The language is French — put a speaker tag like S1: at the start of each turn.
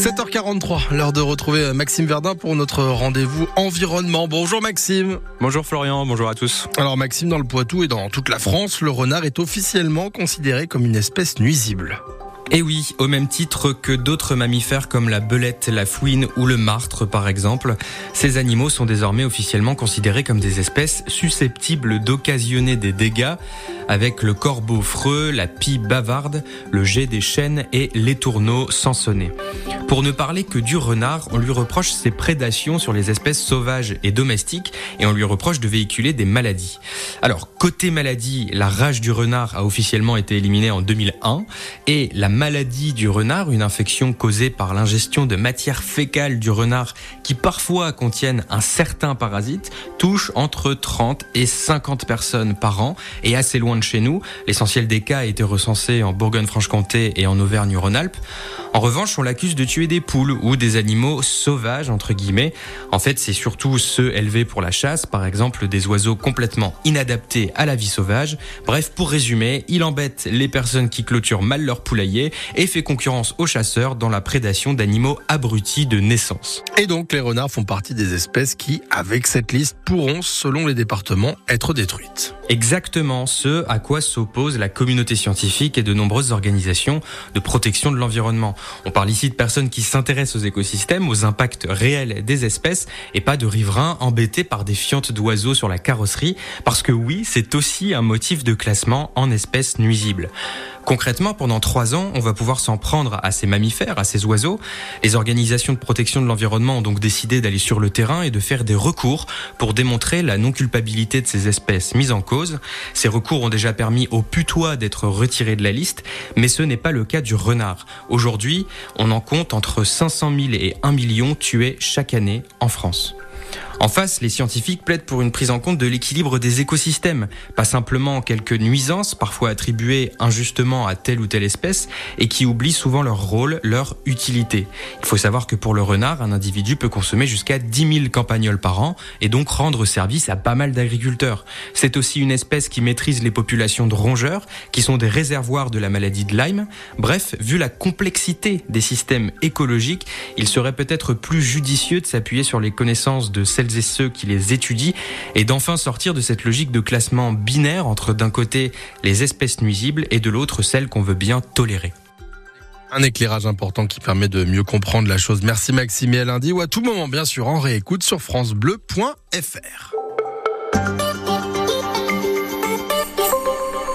S1: 7h43, l'heure de retrouver Maxime Verdun pour notre rendez-vous environnement. Bonjour Maxime.
S2: Bonjour Florian, bonjour à tous.
S1: Alors Maxime, dans le Poitou et dans toute la France, le renard est officiellement considéré comme une espèce nuisible.
S2: Et oui, au même titre que d'autres mammifères comme la belette, la fouine ou le martre par exemple, ces animaux sont désormais officiellement considérés comme des espèces susceptibles d'occasionner des dégâts avec le corbeau freux, la pie bavarde, le jet des chênes et les tourneaux sansonnés. Pour ne parler que du renard, on lui reproche ses prédations sur les espèces sauvages et domestiques et on lui reproche de véhiculer des maladies. Alors, côté maladie, la rage du renard a officiellement été éliminée en 2001 et la maladie du renard, une infection causée par l'ingestion de matières fécales du renard qui parfois contiennent un certain parasite, touche entre 30 et 50 personnes par an et assez loin de chez nous. L'essentiel des cas a été recensé en Bourgogne-Franche-Comté et en Auvergne-Rhône-Alpes. En revanche, on l'accuse de tuer des poules ou des animaux sauvages, entre guillemets. En fait, c'est surtout ceux élevés pour la chasse, par exemple des oiseaux complètement inadaptés à la vie sauvage. Bref, pour résumer, il embête les personnes qui clôturent mal leur poulailler et fait concurrence aux chasseurs dans la prédation d'animaux abrutis de naissance.
S1: Et donc, les renards font partie des espèces qui, avec cette liste, pourront, selon les départements, être détruites.
S2: Exactement ce à quoi s'oppose la communauté scientifique et de nombreuses organisations de protection de l'environnement. On parle ici de personnes qui s'intéressent aux écosystèmes, aux impacts réels des espèces et pas de riverains embêtés par des fientes d'oiseaux sur la carrosserie parce que oui, c'est aussi un motif de classement en espèces nuisibles. Concrètement, pendant trois ans, on va pouvoir s'en prendre à ces mammifères, à ces oiseaux. Les organisations de protection de l'environnement ont donc décidé d'aller sur le terrain et de faire des recours pour démontrer la non-culpabilité de ces espèces mises en cause. Ces recours ont déjà permis au putois d'être retiré de la liste, mais ce n'est pas le cas du renard. Aujourd'hui, on en compte entre 500 000 et 1 million tués chaque année en France. En face, les scientifiques plaident pour une prise en compte de l'équilibre des écosystèmes, pas simplement quelques nuisances, parfois attribuées injustement à telle ou telle espèce, et qui oublient souvent leur rôle, leur utilité. Il faut savoir que pour le renard, un individu peut consommer jusqu'à 10 000 campagnols par an, et donc rendre service à pas mal d'agriculteurs. C'est aussi une espèce qui maîtrise les populations de rongeurs, qui sont des réservoirs de la maladie de Lyme. Bref, vu la complexité des systèmes écologiques, il serait peut-être plus judicieux de s'appuyer sur les connaissances de et ceux qui les étudient et d'enfin sortir de cette logique de classement binaire entre d'un côté les espèces nuisibles et de l'autre celles qu'on veut bien tolérer.
S1: Un éclairage important qui permet de mieux comprendre la chose. Merci Maxime et à lundi ou à tout moment bien sûr en réécoute sur francebleu.fr.